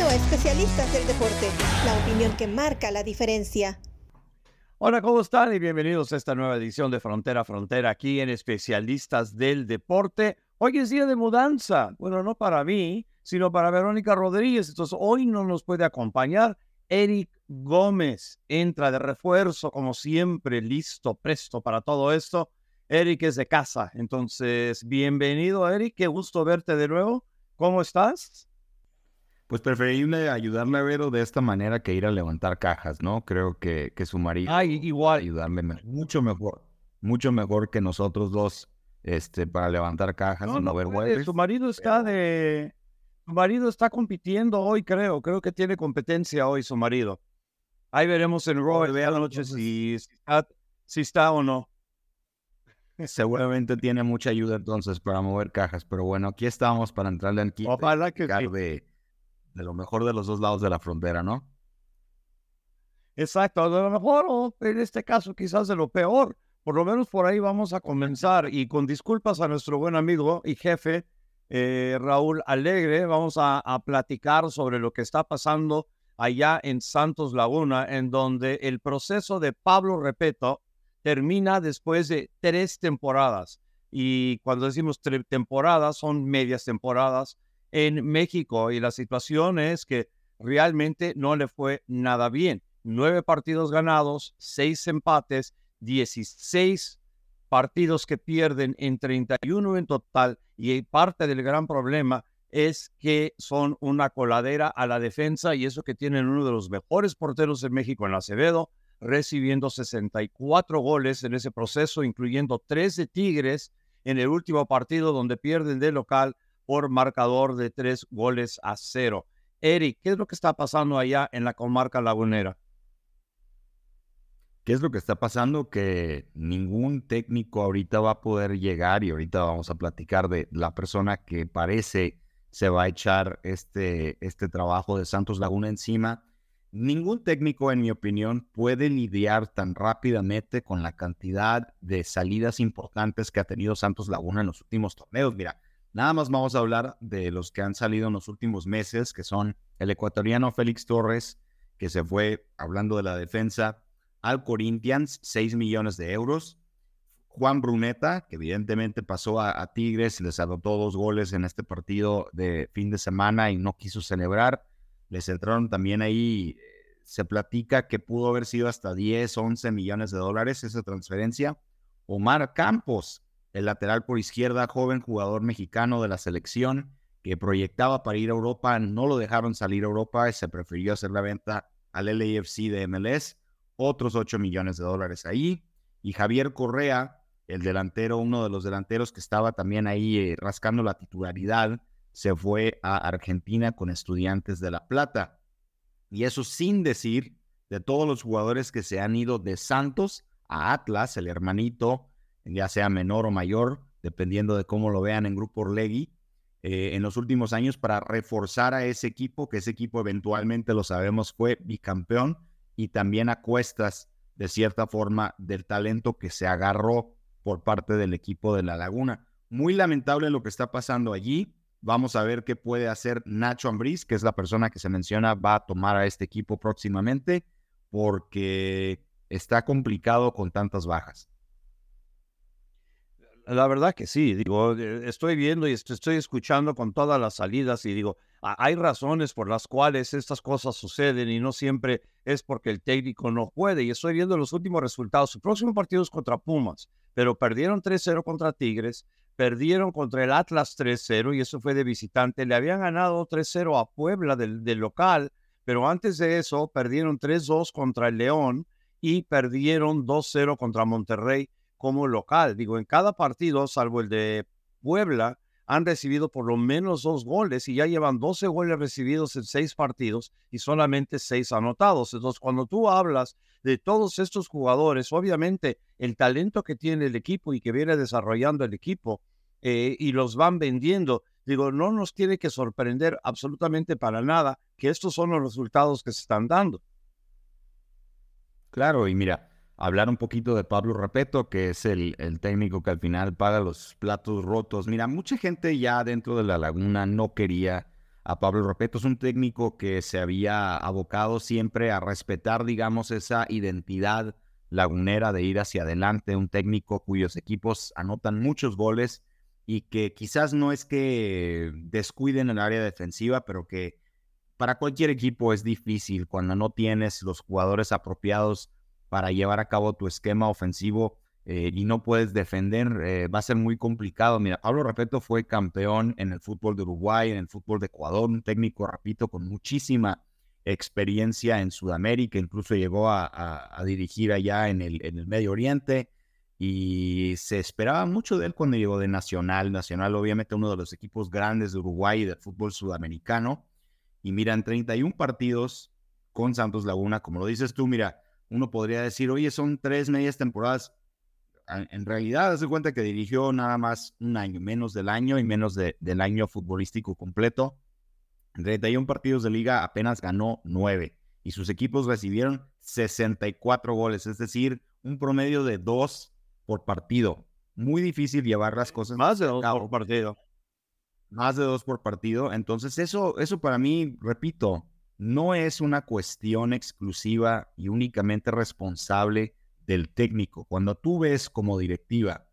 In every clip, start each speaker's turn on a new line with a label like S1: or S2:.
S1: A Especialistas del Deporte, la opinión que marca la diferencia.
S2: Hola, ¿cómo están? Y bienvenidos a esta nueva edición de Frontera a Frontera aquí en Especialistas del Deporte. Hoy es día de mudanza. Bueno, no para mí, sino para Verónica Rodríguez. Entonces, hoy no nos puede acompañar Eric Gómez. Entra de refuerzo, como siempre, listo, presto para todo esto. Eric es de casa. Entonces, bienvenido, Eric. Qué gusto verte de nuevo. ¿Cómo estás?
S3: Pues preferible ayudarle a Vero de esta manera que ir a levantar cajas, ¿no? Creo que, que su marido
S2: ah, igual.
S3: ayudarle mucho mejor, mucho mejor que nosotros dos este, para levantar cajas
S2: no, y no, ver Su marido está de... Su marido está compitiendo hoy, creo. Creo que tiene competencia hoy su marido. Ahí veremos en Raw de la noche si, está, si está o no.
S3: Seguramente tiene mucha ayuda entonces para mover cajas, pero bueno, aquí estamos para entrarle al kit.
S2: Ojalá que
S3: de, de lo mejor de los dos lados de la frontera, ¿no?
S2: Exacto, de lo mejor o en este caso quizás de lo peor. Por lo menos por ahí vamos a comenzar y con disculpas a nuestro buen amigo y jefe eh, Raúl Alegre, vamos a, a platicar sobre lo que está pasando allá en Santos Laguna, en donde el proceso de Pablo Repeto termina después de tres temporadas. Y cuando decimos temporadas, son medias temporadas en México y la situación es que realmente no le fue nada bien. Nueve partidos ganados, seis empates, 16 partidos que pierden en 31 en total y parte del gran problema es que son una coladera a la defensa y eso que tienen uno de los mejores porteros de México en Acevedo, recibiendo 64 goles en ese proceso, incluyendo tres de Tigres en el último partido donde pierden de local por marcador de tres goles a cero. Eric, ¿qué es lo que está pasando allá en la comarca lagunera?
S3: ¿Qué es lo que está pasando? Que ningún técnico ahorita va a poder llegar y ahorita vamos a platicar de la persona que parece se va a echar este, este trabajo de Santos Laguna encima. Ningún técnico, en mi opinión, puede lidiar tan rápidamente con la cantidad de salidas importantes que ha tenido Santos Laguna en los últimos torneos. Mira, Nada más vamos a hablar de los que han salido en los últimos meses, que son el ecuatoriano Félix Torres, que se fue, hablando de la defensa, al Corinthians, 6 millones de euros. Juan Bruneta, que evidentemente pasó a, Tigres y les anotó dos goles en este partido de fin de semana y no quiso celebrar. Les entraron también ahí, se platica que pudo haber sido hasta 10, 11 millones de dólares esa transferencia. Omar Campos, el lateral por izquierda, joven jugador mexicano de la selección que proyectaba para ir a Europa, no lo dejaron salir a Europa y se prefirió hacer la venta al LAFC de MLS, otros 8 millones de dólares ahí. Y Javier Correa, el delantero, uno de los delanteros que estaba también ahí eh, rascando la titularidad, se fue a Argentina con estudiantes de La Plata. Y eso sin decir de todos los jugadores que se han ido de Santos a Atlas, el hermanito ya sea menor o mayor, dependiendo de cómo lo vean en Grupo Orlegui, eh, en los últimos años para reforzar a ese equipo, que ese equipo eventualmente, lo sabemos, fue bicampeón y también a cuestas, de cierta forma, del talento que se agarró por parte del equipo de La Laguna. Muy lamentable lo que está pasando allí. Vamos a ver qué puede hacer Nacho Ambriz, que es la persona que se menciona va a tomar a este equipo próximamente, porque está complicado con tantas bajas.
S2: La verdad que sí, digo, eh, estoy viendo y estoy escuchando con todas las salidas y digo, hay razones por las cuales estas cosas suceden y no siempre es porque el técnico no puede. Y estoy viendo los últimos resultados. Su próximo partido es contra Pumas, pero perdieron 3-0 contra Tigres, perdieron contra el Atlas 3-0 y eso fue de visitante. Le habían ganado 3-0 a Puebla del, del local, pero antes de eso perdieron 3-2 contra el León y perdieron 2-0 contra Monterrey como local. Digo, en cada partido, salvo el de Puebla, han recibido por lo menos dos goles y ya llevan 12 goles recibidos en seis partidos y solamente seis anotados. Entonces, cuando tú hablas de todos estos jugadores, obviamente el talento que tiene el equipo y que viene desarrollando el equipo eh, y los van vendiendo, digo, no nos tiene que sorprender absolutamente para nada que estos son los resultados que se están dando.
S3: Claro, y mira, hablar un poquito de Pablo Repeto, que es el, el, técnico que al final paga los platos rotos. Mira, mucha gente ya dentro de la laguna no quería a Pablo Repeto. Es un técnico que se había abocado siempre a respetar, digamos, esa identidad lagunera de ir hacia adelante, un técnico cuyos equipos anotan muchos goles y que quizás no es que descuiden el área defensiva, pero que para cualquier equipo es difícil cuando no tienes los jugadores apropiados para llevar a cabo tu esquema ofensivo eh, y no puedes defender, eh, va a ser muy complicado. Mira, Pablo Repeto fue campeón en el fútbol de Uruguay, en el fútbol de Ecuador, un técnico, repito, con muchísima experiencia en Sudamérica, incluso llegó a, dirigir allá en el, Medio Oriente y se esperaba mucho de él cuando llegó de Nacional. Nacional, obviamente, uno de los equipos grandes de Uruguay y del fútbol sudamericano. Y miran, 31 partidos con Santos Laguna, como lo dices tú, mira, uno podría decir, oye, son tres medias temporadas. En realidad, hace cuenta que dirigió nada más un año, menos del año y menos del año futbolístico completo. En 31 partidos de liga apenas ganó 9 y sus equipos recibieron 64 goles, es decir, un promedio de 2 por partido. Muy difícil llevar las cosas.
S2: Más de 2 por partido.
S3: Más de 2 por partido. Entonces, eso, eso para mí, repito, no es una cuestión exclusiva y únicamente responsable del técnico. Cuando tú ves como directiva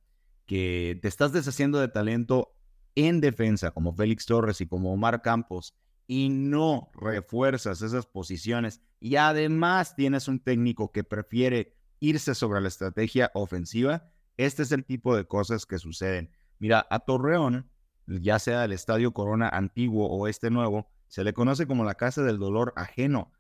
S3: que te estás deshaciendo de talento en defensa, como Félix Torres y como Omar Campos, y no refuerzas esas posiciones y además tienes un técnico que prefiere irse sobre la estrategia ofensiva, este es el tipo de cosas que suceden. Mira, a Torreón, ya sea el Estadio Corona antiguo o este nuevo, se le conoce como la casa del dolor ajeno.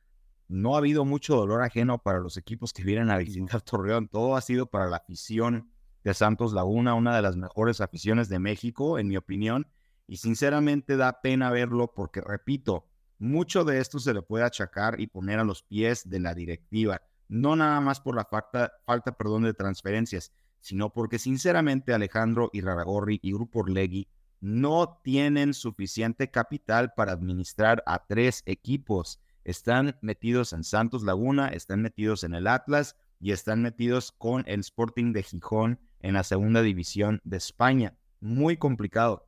S3: No ha habido mucho dolor ajeno para los equipos que vienen a visitar Torreón, todo ha sido para la afición de Santos Laguna, una de las mejores aficiones de México, en mi opinión, y sinceramente da pena verlo porque, repito, mucho de esto se le puede achacar y poner a los pies de la directiva, no nada más por la falta, falta perdón, de transferencias, sino porque sinceramente Alejandro Iraragorri y Grupo Orlegui no tienen suficiente capital para administrar a tres equipos. Están metidos en Santos Laguna, están metidos en el Atlas y están metidos con el Sporting de Gijón en la segunda división de España. Muy complicado.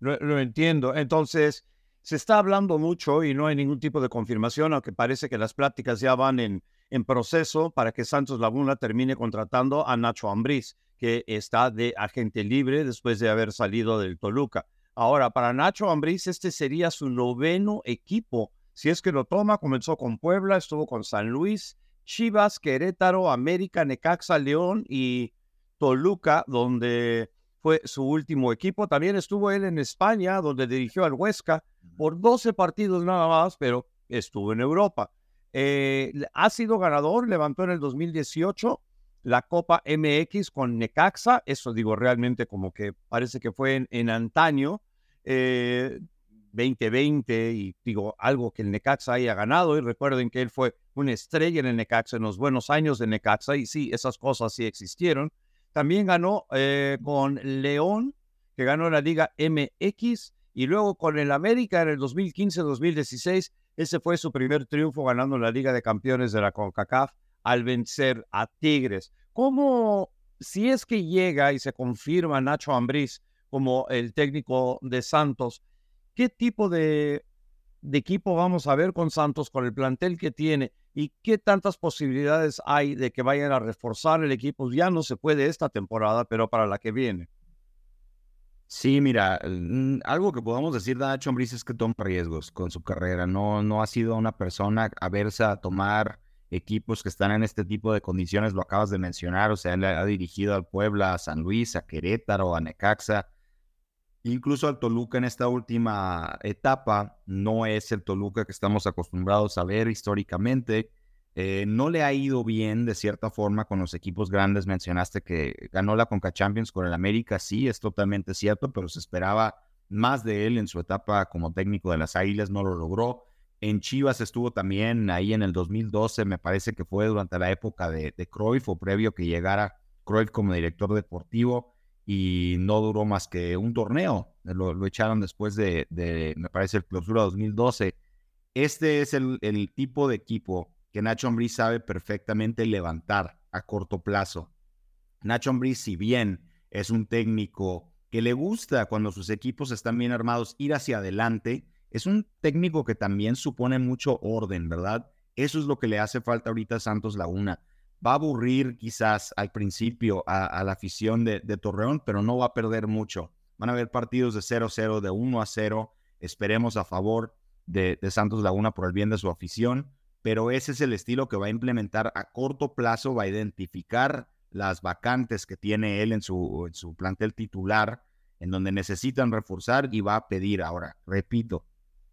S2: Lo, entiendo. Entonces, se está hablando mucho y no hay ningún tipo de confirmación, aunque parece que las pláticas ya van en, en proceso para que Santos Laguna termine contratando a Nacho Ambriz, que está de agente libre después de haber salido del Toluca. Ahora, para Nacho Ambriz, este sería su noveno equipo. Si es que lo toma, comenzó con Puebla, estuvo con San Luis, Chivas, Querétaro, América, Necaxa, León y Toluca, donde fue su último equipo. También estuvo él en España, donde dirigió al Huesca por 12 partidos nada más, pero estuvo en Europa. Eh, ha sido ganador, levantó en el 2018 la Copa MX con Necaxa, eso digo realmente como que parece que fue en, antaño, 2020, eh, y digo algo que el Necaxa haya ganado, y recuerden que él fue una estrella en el Necaxa en los buenos años de Necaxa, y sí, esas cosas sí existieron. También ganó eh, con León, que ganó la Liga MX, y luego con el América en el 2015-2016. Ese fue su primer triunfo ganando la Liga de Campeones de la CONCACAF al vencer a Tigres. ¿Cómo, si es que llega y se confirma Nacho Ambriz como el técnico de Santos, qué tipo de, de equipo vamos a ver con Santos, con el plantel que tiene? y qué tantas posibilidades hay de que vayan a reforzar el equipo. Ya no se puede esta temporada, pero para la que viene.
S3: Sí, mira, mm, algo que podamos decir de Nacho Ambriz es que toma riesgos con su carrera. No, no ha sido una persona aversa a tomar equipos que están en este tipo de condiciones, lo acabas de mencionar, o sea, él ha dirigido al Puebla, a San Luis, a Querétaro, a Necaxa, incluso al Toluca en esta última etapa, no es el Toluca que estamos acostumbrados a ver históricamente. Eh, no le ha ido bien de cierta forma con los equipos grandes. Mencionaste que ganó la Conca Champions con el América, sí, es totalmente cierto, pero se esperaba más de él en su etapa como técnico de las Águilas, no lo logró. En Chivas estuvo también ahí en el 2012, me parece que fue durante la época de, de Cruyff o previo que llegara Cruyff como director deportivo y no duró más que un torneo. Lo, echaron después de, me parece, el clausura 2012. Este es el, tipo de equipo que Nacho Ambriz sabe perfectamente levantar a corto plazo. Nacho Ambriz, si bien es un técnico que le gusta cuando sus equipos están bien armados ir hacia adelante. Es un técnico que también supone mucho orden, ¿verdad? Eso es lo que le hace falta ahorita a Santos Laguna. Va a aburrir quizás al principio a, la afición de, Torreón, pero no va a perder mucho. Van a haber partidos de 0-0, de 1-0. Esperemos a favor de, Santos Laguna por el bien de su afición, pero ese es el estilo que va a implementar a corto plazo, va a identificar las vacantes que tiene él en su plantel titular, en donde necesitan reforzar y va a pedir ahora, repito,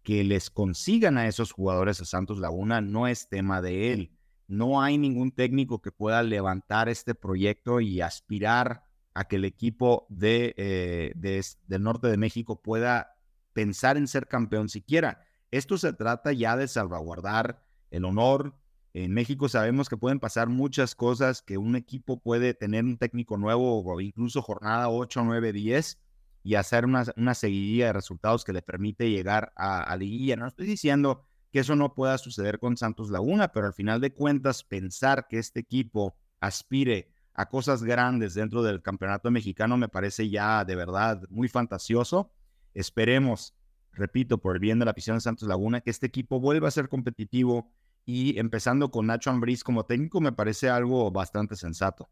S3: que les consigan a esos jugadores a Santos Laguna no es tema de él. No hay ningún técnico que pueda levantar este proyecto y aspirar a que el equipo de, eh, del norte de México pueda pensar en ser campeón siquiera. Esto se trata ya de salvaguardar el honor. En México sabemos que pueden pasar muchas cosas, que un equipo puede tener un técnico nuevo o incluso jornada 8, 9, 10 y hacer una, una seguidilla de resultados que le permite llegar a, liguilla. No estoy diciendo que eso no pueda suceder con Santos Laguna, pero al final de cuentas pensar que este equipo aspire a cosas grandes dentro del campeonato mexicano me parece ya de verdad muy fantasioso. Esperemos repito, por el bien de la afición de Santos Laguna, que este equipo vuelva a ser competitivo y empezando con Nacho Ambriz como técnico me parece algo bastante sensato.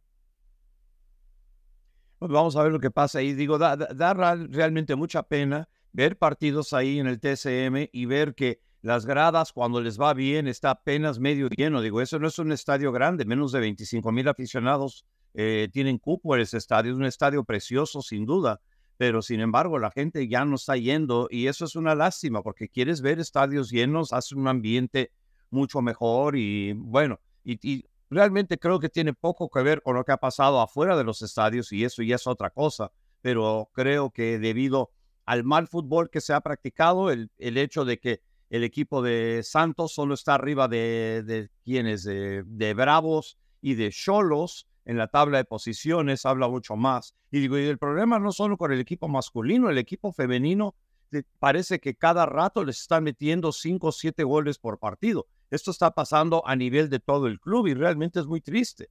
S2: Pues vamos a ver lo que pasa ahí. Digo, da, realmente mucha pena ver partidos ahí en el TCM y ver que las gradas cuando les va bien está apenas medio lleno. Digo, eso no es un estadio grande, menos de 25 mil aficionados eh, tienen cupo en ese estadio. Es un estadio precioso, sin duda pero sin embargo la gente ya no está yendo y eso es una lástima porque quieres ver estadios llenos, hace un ambiente mucho mejor y bueno, y, realmente creo que tiene poco que ver con lo que ha pasado afuera de los estadios y eso ya es otra cosa, pero creo que debido al mal fútbol que se ha practicado, el, el hecho de que el equipo de Santos solo está arriba de, de quienes, de, de Bravos y de Cholos, en la tabla de posiciones, habla mucho más. Y digo, y el problema no solo con el equipo masculino, el equipo femenino parece que cada rato les están metiendo cinco o siete goles por partido. Esto está pasando a nivel de todo el club y realmente es muy triste.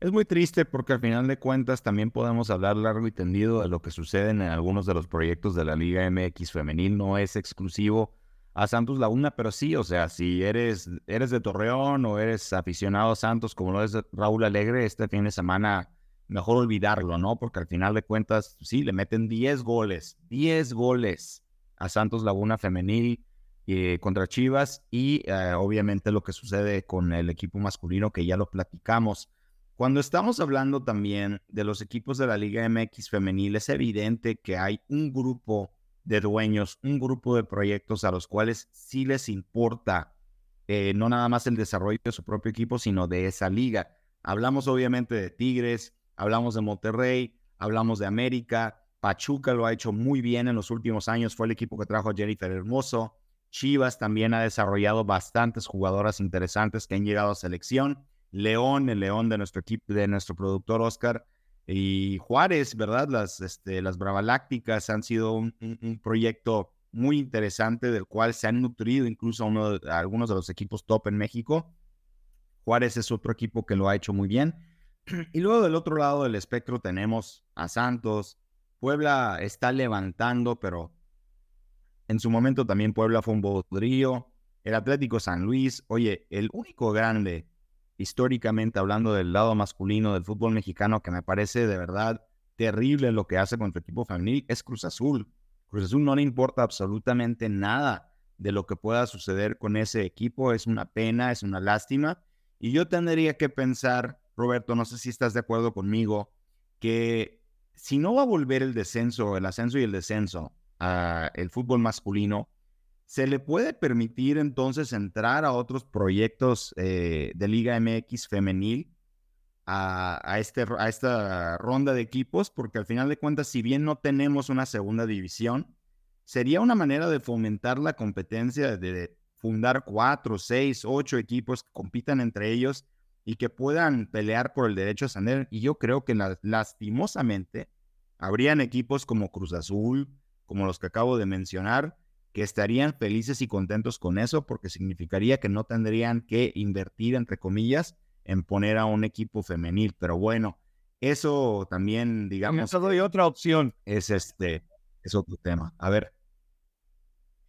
S3: Es muy triste porque al final de cuentas también podemos hablar largo y tendido de lo que sucede en algunos de los proyectos de la Liga MX femenil. No es exclusivo a Santos Laguna, pero sí, o sea, si eres, eres de Torreón o eres aficionado a Santos como lo es Raúl Alegre, este fin de semana mejor olvidarlo, ¿no? Porque al final de cuentas, sí, le meten 10 goles, 10 goles a Santos Laguna femenil eh, contra Chivas y eh, obviamente lo que sucede con el equipo masculino que ya lo platicamos. Cuando estamos hablando también de los equipos de la Liga MX femenil, es evidente que hay un grupo de dueños, un grupo de proyectos a los cuales sí les importa eh, no nada más el desarrollo de su propio equipo, sino de esa liga. Hablamos obviamente de Tigres, hablamos de Monterrey, hablamos de América, Pachuca lo ha hecho muy bien en los últimos años, fue el equipo que trajo a Jennifer Hermoso. Chivas también ha desarrollado bastantes jugadoras interesantes que han llegado a selección. León, el León de nuestro equipo, de nuestro productor Oscar, y Juárez, ¿verdad? Las, este, las Bravalácticas han sido un, proyecto muy interesante del cual se han nutrido incluso uno, algunos de los equipos top en México. Juárez es otro equipo que lo ha hecho muy bien. Y luego del otro lado del espectro tenemos a Santos. Puebla está levantando, pero en su momento también Puebla fue un bodrío. El Atlético San Luis, oye, el único grande históricamente hablando del lado masculino del fútbol mexicano, que me parece de verdad terrible lo que hace con tu equipo femenil, es Cruz Azul. Cruz Azul no le importa absolutamente nada de lo que pueda suceder con ese equipo. Es una pena, es una lástima. Y yo tendría que pensar, Roberto, no sé si estás de acuerdo conmigo, que si no va a volver el descenso, el ascenso y el descenso al fútbol masculino, ¿Se le puede permitir entonces entrar a otros proyectos eh, de Liga MX femenil a, este, a esta ronda de equipos? Porque al final de cuentas, si bien no tenemos una segunda división, sería una manera de fomentar la competencia, de fundar cuatro, seis, ocho equipos que compitan entre ellos y que puedan pelear por el derecho a ascender. Y yo creo que lastimosamente habrían equipos como Cruz Azul, como los que acabo de mencionar, que estarían felices y contentos con eso porque significaría que no tendrían que invertir, entre comillas, en poner a un equipo femenil. Pero bueno, Eso también, digamos.
S2: Te doy otra opción.
S3: Es este, es otro tema. A ver.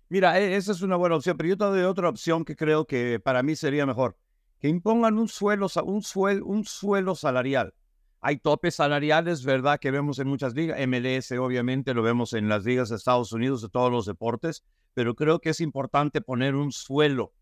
S2: Mira, e, esa es una buena opción, pero yo te doy otra opción que creo que para mí sería mejor. Que impongan un suelo, un suelo, un suelo salarial. Hay topes salariales, ¿verdad? Que vemos en muchas ligas. MLS, obviamente, lo vemos en las ligas de Estados Unidos de todos los deportes, pero creo que es importante poner un suelo,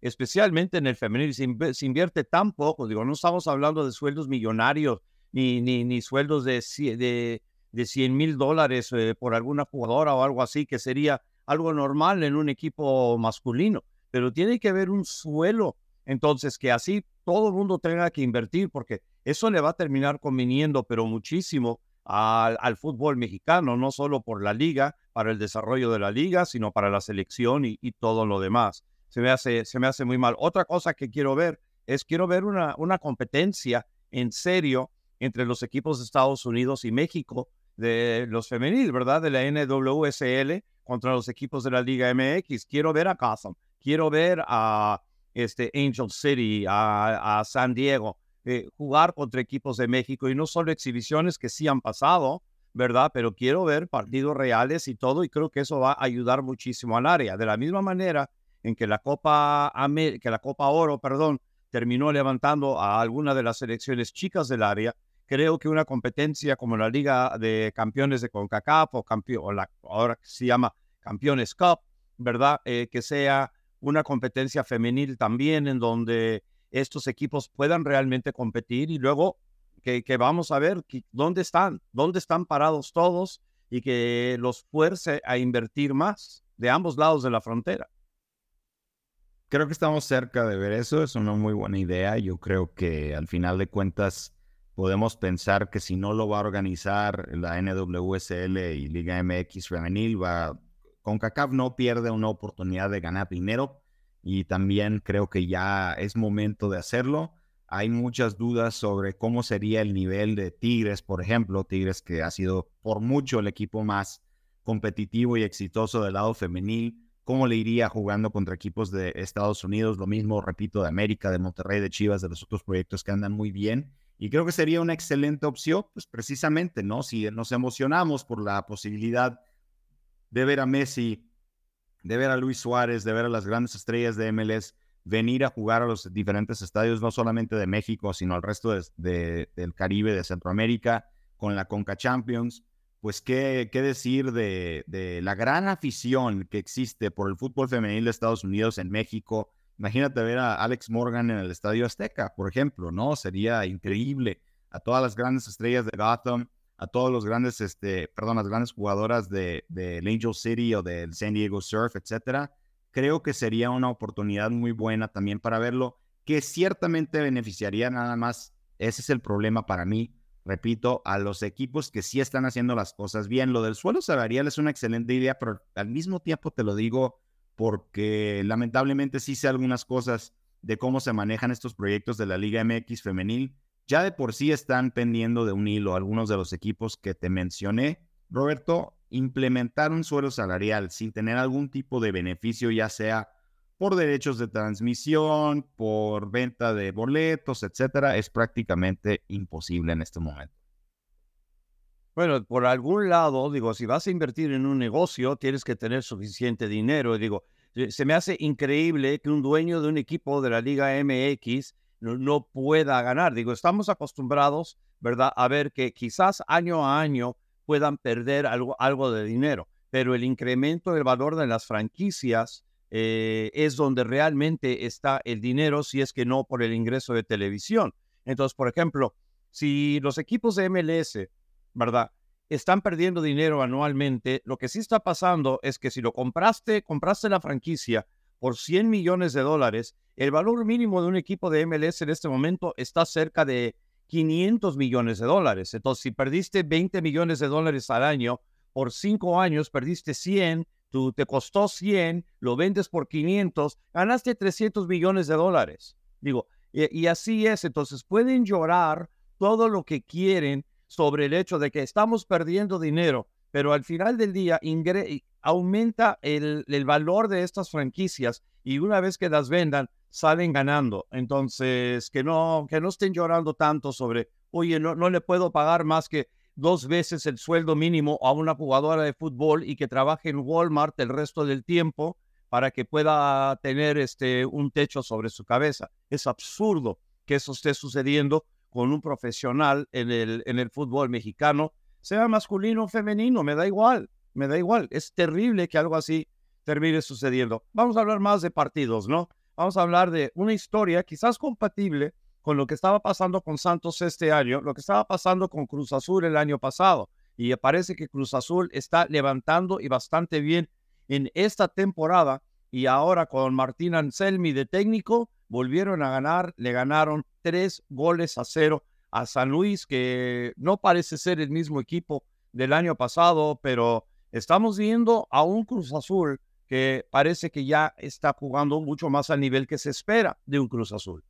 S2: especialmente en el femenil. Se, invierte tan poco, digo, no estamos hablando de sueldos millonarios ni, ni, ni sueldos de, de, de 100 mil dólares eh, por alguna jugadora o algo así, que sería algo normal en un equipo masculino, pero tiene que haber un suelo, entonces que así todo el mundo tenga que invertir, porque eso le va a terminar conviniendo, pero muchísimo al, al, fútbol mexicano, no solo por la liga, para el desarrollo de la liga, sino para la selección y, todo lo demás. Se me, hace, se me hace muy mal. Otra cosa que quiero ver es, quiero ver una, una competencia en serio entre los equipos de Estados Unidos y México de los femeniles, ¿verdad? De la NWSL contra los equipos de la Liga MX. Quiero ver a Gotham, quiero ver a este, Angel City, a, San Diego, eh, jugar contra equipos de México y no solo exhibiciones que sí han pasado, ¿verdad? Pero quiero ver partidos reales y todo y creo que eso va a ayudar muchísimo al área. De la misma manera en que la Copa, que la Copa Oro, perdón, terminó levantando a alguna de las selecciones chicas del área, creo que una competencia como la Liga de Campeones de CONCACAF o, o la, ahora se llama Campeones Cup, ¿verdad? Eh, que sea una competencia femenil también en donde estos equipos puedan realmente competir y luego que, vamos a ver dónde están, dónde están parados todos y que los fuerce a invertir más de ambos lados de la frontera.
S3: Creo que estamos cerca de ver eso, es una muy buena idea. Yo creo que al final de cuentas podemos pensar que si no lo va a organizar la NWSL y Liga MX femenil, va CONCACAF no pierde una oportunidad de ganar dinero y también creo que ya es momento de hacerlo. Hay muchas dudas sobre cómo sería el nivel de Tigres, por ejemplo, Tigres que ha sido por mucho el equipo más competitivo y exitoso del lado femenil, cómo le iría jugando contra equipos de Estados Unidos, lo mismo, repito, de América, de Monterrey, de Chivas, de los otros proyectos que andan muy bien. Y creo que sería una excelente opción, pues precisamente, ¿no? Si nos emocionamos por la posibilidad de ver a Messi, de ver a Luis Suárez, de ver a las grandes estrellas de MLS venir a jugar a los diferentes estadios, no solamente de México, sino al resto de, del Caribe, de Centroamérica, con la Conca Champions. Pues qué, qué decir de, de la gran afición que existe por el fútbol femenil de Estados Unidos en México, Imagínate ver a Alex Morgan en el Estadio Azteca, por ejemplo, ¿no? Sería increíble. A todas las grandes estrellas de Gotham, a todos los grandes, este, perdón, las grandes jugadoras de, de Angel City o del San Diego Surf, etcétera. Creo que sería una oportunidad muy buena también para verlo, que ciertamente beneficiaría nada más. Ese es el problema para mí. Repito, a los equipos que sí están haciendo las cosas bien. Lo del suelo salarial es una excelente idea, pero al mismo tiempo te lo digo porque lamentablemente sí sé algunas cosas de cómo se manejan estos proyectos de la Liga MX femenil. Ya de por sí están pendiendo de un hilo algunos de los equipos que te mencioné. Roberto, implementar un suelo salarial sin tener algún tipo de beneficio, ya sea por derechos de transmisión, por venta de boletos, etcétera, es prácticamente imposible en este momento.
S2: Bueno, por algún lado, digo, si vas a invertir en un negocio, tienes que tener suficiente dinero. Digo, se me hace increíble que un dueño de un equipo de la Liga MX no, pueda ganar. Digo, estamos acostumbrados, ¿verdad?, a ver que quizás año a año puedan perder algo, algo de dinero, pero el incremento del valor de las franquicias eh, es donde realmente está el dinero, si es que no por el ingreso de televisión. Entonces, por ejemplo, si los equipos de MLS ¿verdad? Están perdiendo dinero anualmente. Lo que sí está pasando es que si lo compraste, compraste la franquicia por 100 millones de dólares, el valor mínimo de un equipo de MLS en este momento está cerca de 500 millones de dólares. Entonces, si perdiste 20 millones de dólares al año, por cinco años perdiste 100, tú te costó 100, lo vendes por 500, ganaste 300 millones de dólares. Digo, y, así es. Entonces, pueden llorar todo lo que quieren sobre el hecho de que estamos perdiendo dinero, pero al final del día aumenta el, valor de estas franquicias y una vez que las vendan, salen ganando. Entonces, que no, que no estén llorando tanto sobre oye, no, no le puedo pagar más que dos veces el sueldo mínimo a una jugadora de fútbol y que trabaje en Walmart el resto del tiempo para que pueda tener este, un techo sobre su cabeza. Es absurdo que eso esté sucediendo con un profesional en el, en el fútbol mexicano, sea masculino o femenino, me da igual, me da igual. Es terrible que algo así termine sucediendo. Vamos a hablar más de partidos, ¿no? Vamos a hablar de una historia quizás compatible con lo que estaba pasando con Santos este año, lo que estaba pasando con Cruz Azul el año pasado. Y parece que Cruz Azul está levantando y bastante bien en esta temporada. Y ahora con Martín Anselmi de técnico, volvieron a ganar, le ganaron tres goles a cero a San Luis, que no parece ser el mismo equipo del año pasado, pero estamos viendo a un Cruz Azul que parece que ya está jugando mucho más al nivel que se espera de un Cruz Azul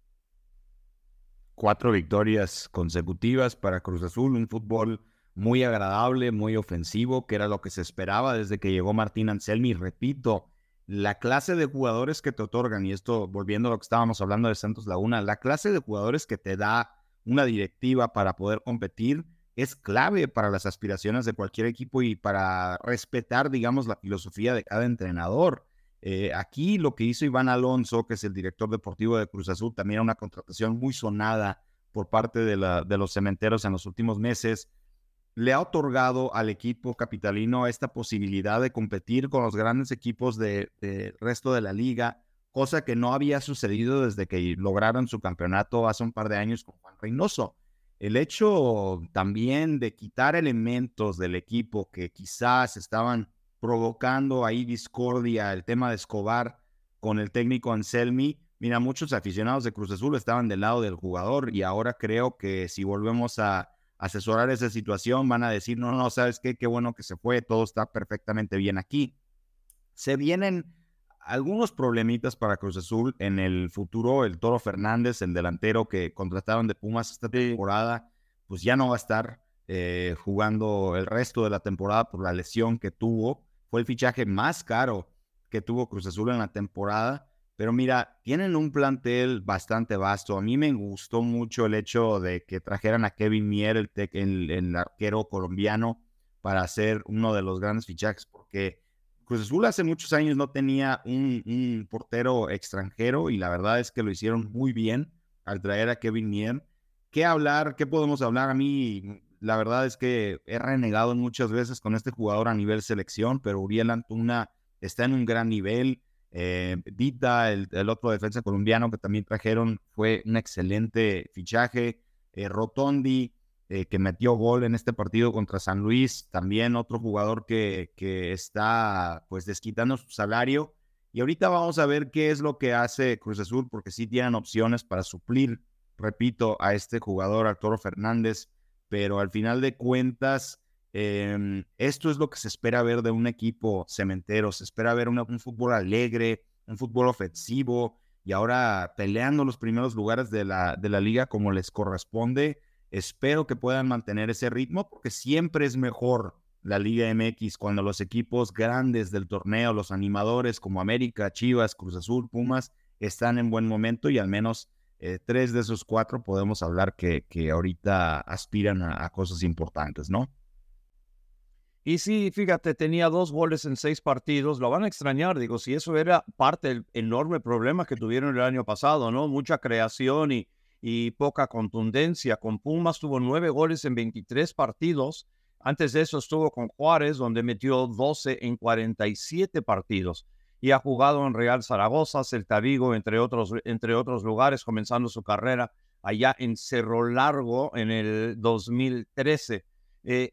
S3: cuatro victorias consecutivas para Cruz Azul, un fútbol muy agradable, muy ofensivo, que era lo que se esperaba desde que llegó Martín Anselmi. Repito, la clase de jugadores que te otorgan, y esto volviendo a lo que estábamos hablando de Santos Laguna, la clase de jugadores que te da una directiva para poder competir es clave para las aspiraciones de cualquier equipo y para respetar, digamos, la filosofía de cada entrenador. Eh, aquí lo que hizo Iván Alonso, que es el director deportivo de Cruz Azul, también una contratación muy sonada por parte de, los cementeros en los últimos meses, le ha otorgado al equipo capitalino esta posibilidad de competir con los grandes equipos del resto de la liga, cosa que no había sucedido desde que lograron su campeonato hace un par de años con Juan Reynoso. El hecho también de quitar elementos del equipo que quizás estaban provocando ahí discordia, el tema de Escobar con el técnico Anselmi. Mira, muchos aficionados de Cruz Azul estaban del lado del jugador y ahora creo que si volvemos a asesorar esa situación van a decir, no, no, ¿sabes qué? Qué bueno que se fue, todo está perfectamente bien aquí. Se vienen algunos problemitas para Cruz Azul en el futuro. El Toro Fernández, el delantero que contrataron de Pumas esta temporada, pues ya no va a estar eh, jugando el resto de la temporada por la lesión que tuvo. Fue el fichaje más caro que tuvo Cruz Azul en la temporada. Pero mira, tienen un plantel bastante vasto. A mí me gustó mucho el hecho de que trajeran a Kevin Mier, el, el, arquero colombiano, para hacer uno de los grandes fichajes, porque Cruz Azul hace muchos años no tenía un, portero extranjero y la verdad es que lo hicieron muy bien al traer a Kevin Mier. ¿Qué hablar? ¿Qué podemos hablar? A mí la verdad es que he renegado muchas veces con este jugador a nivel selección, pero Uriel Antuna está en un gran nivel. Eh, Dita, el, otro defensa colombiano que también trajeron, fue un excelente fichaje. Eh, Rotondi, eh, que metió gol en este partido contra San Luis, también otro jugador que, que está pues desquitando su salario. Y ahorita vamos a ver qué es lo que hace Cruz Azul, porque sí tienen opciones para suplir, repito, a este jugador, Arturo Fernández pero al final de cuentas, em, esto es lo que se espera ver de un equipo cementero, se espera ver un fútbol alegre, un fútbol ofensivo y ahora peleando los primeros lugares de la, de la liga como les corresponde. Espero que puedan mantener ese ritmo porque siempre es mejor la Liga MX cuando los equipos grandes del torneo, los animadores como América, Chivas, Cruz Azul, Pumas, están en buen momento y al menos eh, tres de esos cuatro podemos hablar que, ahorita aspiran a, cosas importantes, ¿no?
S2: Y sí, fíjate, tenía dos goles en seis partidos, lo van a extrañar, digo, si eso era parte del enorme problema que tuvieron el año pasado, ¿no? Mucha creación y, y poca contundencia. Con Pumas tuvo nueve goles en 23 partidos. Antes de eso estuvo con Juárez, donde metió 12 en 47 partidos y ha jugado en Real Zaragoza, Celta Vigo, entre otros, entre otros lugares, comenzando su carrera allá en Cerro Largo en el 2013. Eh,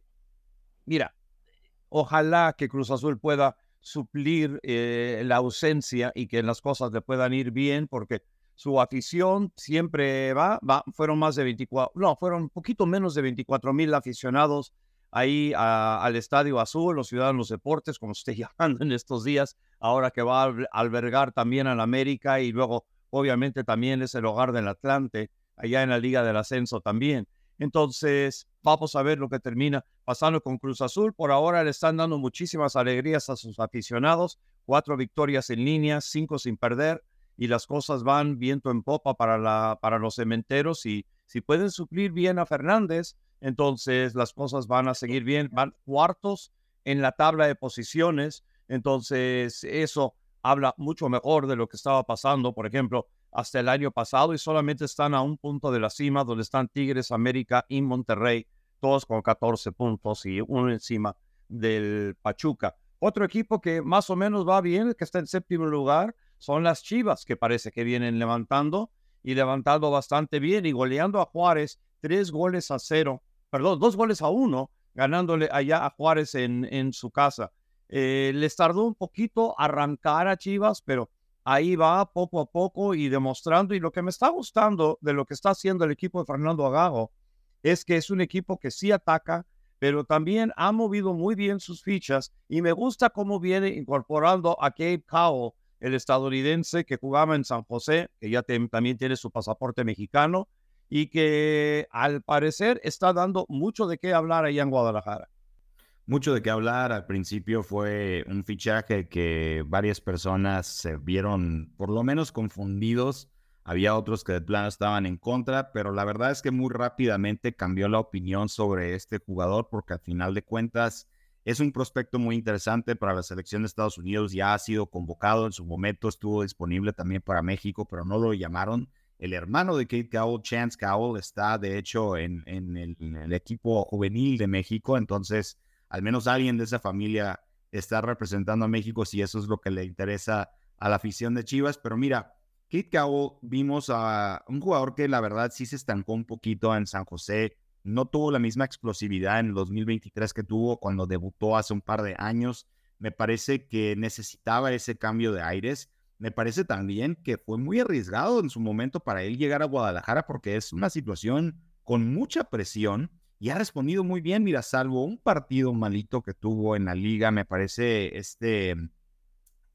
S2: mira, ojalá que Cruz Azul pueda suplir eh, la ausencia y que las cosas le puedan ir bien, porque su afición siempre va, va, fueron más de 24, no, fueron un poquito menos de 24 mil aficionados ahí al Estadio Azul, los Ciudadanos Deportes, como esté llamando en estos días, ahora que va a albergar también al América y luego obviamente también es el hogar del Atlante, allá en la Liga del Ascenso también. Entonces, vamos a ver lo que termina pasando con Cruz Azul. Por ahora le están dando muchísimas alegrías a sus aficionados. Cuatro victorias en línea, cinco sin perder, y las cosas van viento en popa para, la, para los cementeros y Si pueden suplir bien a Fernández, entonces las cosas van a seguir bien. Van cuartos en la tabla de posiciones, entonces eso habla mucho mejor de lo que estaba pasando, por ejemplo, hasta el año pasado y solamente están a un punto de la cima donde están Tigres, América y Monterrey, todos con 14 puntos y uno encima del Pachuca. Otro equipo que más o menos va bien, que está en séptimo lugar, son las Chivas, que parece que vienen levantando y levantando bastante bien y goleando a Juárez tres goles a cero, perdón, dos goles a uno, ganándole allá a Juárez en, en su casa. Eh, les tardó un poquito arrancar a Chivas, pero ahí va poco a poco y demostrando. Y lo que me está gustando de lo que está haciendo el equipo de Fernando Agago es que es un equipo que sí ataca, pero también ha movido muy bien sus fichas y me gusta cómo viene incorporando a Gabe Cowell, el estadounidense que jugaba en San José, que ya también tiene su pasaporte mexicano y que al parecer está dando mucho de qué hablar allá en Guadalajara.
S3: Mucho de qué hablar. Al principio fue un fichaje que varias personas se vieron por lo menos confundidos. Había otros que de plano estaban en contra, pero la verdad es que muy rápidamente cambió la opinión sobre este jugador porque al final de cuentas es un prospecto muy interesante para la selección de Estados Unidos. Ya ha sido convocado en su momento, estuvo disponible también para México, pero no lo llamaron. El hermano de Kate Cowell, Chance Cowell, está de hecho en, el, el equipo juvenil de México, entonces al menos alguien de esa familia está representando a México si eso es lo que le interesa a la afición de Chivas. Pero mira, Kit Cabo vimos a un jugador que la verdad sí se estancó un poquito en San José. No tuvo la misma explosividad en el 2023 que tuvo cuando debutó hace un par de años. Me parece que necesitaba ese cambio de aires. Me parece también que fue muy arriesgado en su momento para él llegar a Guadalajara porque es una situación con mucha presión y ha respondido muy bien, mira, salvo un partido malito que tuvo en la liga, me parece este,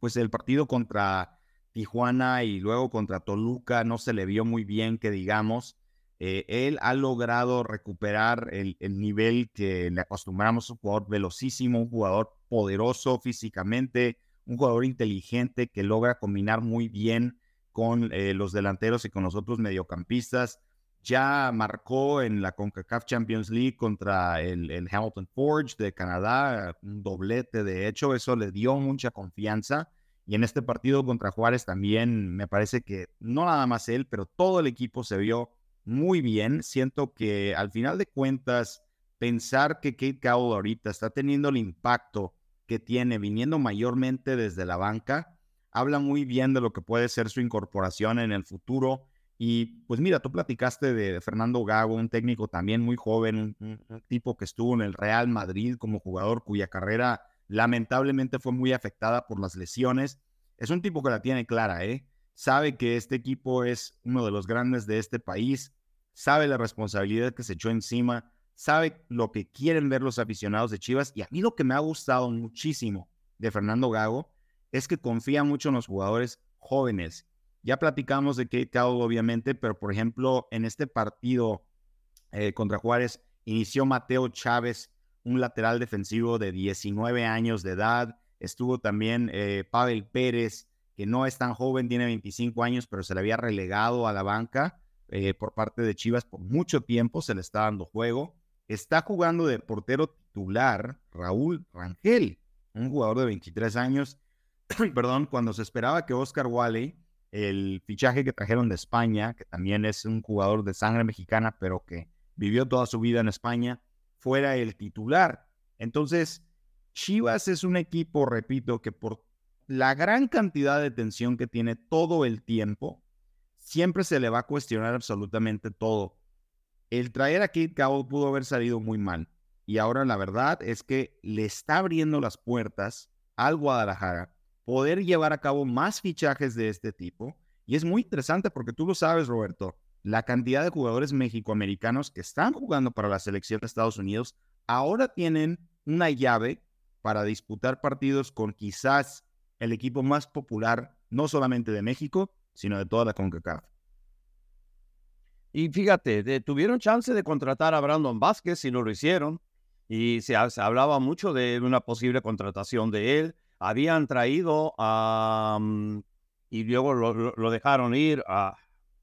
S3: pues el partido contra Tijuana y luego contra Toluca no se le vio muy bien, que digamos. Eh, él ha logrado recuperar el, nivel que le acostumbramos, un jugador velocísimo, un jugador poderoso físicamente, un jugador inteligente que logra combinar muy bien con eh, los delanteros y con los otros mediocampistas ya marcó en la CONCACAF Champions League contra el, Hamilton Forge de Canadá, un doblete de hecho, eso le dio mucha confianza. Y en este partido contra Juárez también me parece que no nada más él, pero todo el equipo se vio muy bien. Siento que al final de cuentas, pensar que Kate Cowell ahorita está teniendo el impacto que tiene viniendo mayormente desde la banca, habla muy bien de lo que puede ser su incorporación en el futuro y pues mira, tú platicaste de Fernando Gago, un técnico también muy joven, un, tipo que estuvo en el Real Madrid como jugador cuya carrera lamentablemente fue muy afectada por las lesiones. Es un tipo que la tiene clara, ¿eh? Sabe que este equipo es uno de los grandes de este país, sabe la responsabilidad que se echó encima, sabe lo que quieren ver los aficionados de Chivas y a mí lo que me ha gustado muchísimo de Fernando Gago es que confía mucho en los jugadores jóvenes ya platicamos de Kate Cowell, obviamente, pero por ejemplo, en este partido eh, contra Juárez, inició Mateo Chávez, un lateral defensivo de 19 años de edad. Estuvo también eh, Pavel Pérez, que no es tan joven, tiene 25 años, pero se le había relegado a la banca eh, por parte de Chivas por mucho tiempo, se le está dando juego. Está jugando de portero titular Raúl Rangel, un jugador de 23 años. Perdón, cuando se esperaba que Oscar Wally el fichaje que trajeron de España, que también es un jugador de sangre mexicana, pero que vivió toda su vida en España, fuera el titular. Entonces, Chivas es un equipo, repito, que por la gran cantidad de tensión que tiene todo el tiempo, siempre se le va a cuestionar absolutamente todo. El traer a Kate Cowell pudo haber salido muy mal. Y ahora la verdad es que le está abriendo las puertas al Guadalajara poder llevar a cabo más fichajes de este tipo. Y es muy interesante porque tú lo sabes, Roberto, la cantidad de jugadores mexicoamericanos que están jugando para la selección de Estados Unidos ahora tienen una llave para disputar partidos con quizás el equipo más popular, no solamente de México, sino de toda la CONCACAF.
S2: Y fíjate, tuvieron chance de contratar a Brandon Vázquez y no lo hicieron. Y se hablaba mucho de una posible contratación de él habían traído a, mm, y luego lo, dejaron ir a,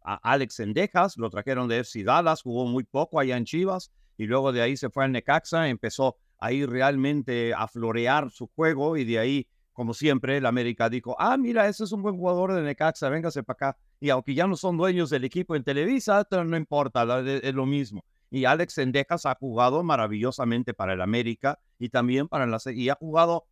S2: a Alex Sendejas, lo trajeron de FC Dallas, jugó muy poco allá en Chivas y luego de ahí se fue al Necaxa, empezó ahí realmente a florear su juego y de ahí, como siempre, el América dijo, ah, mira, ese es un buen jugador de Necaxa, véngase para acá. Y aunque ya no son dueños del equipo en Televisa, no importa, es lo mismo. Y Alex Sendejas ha jugado maravillosamente para el América y también para la y ha jugado,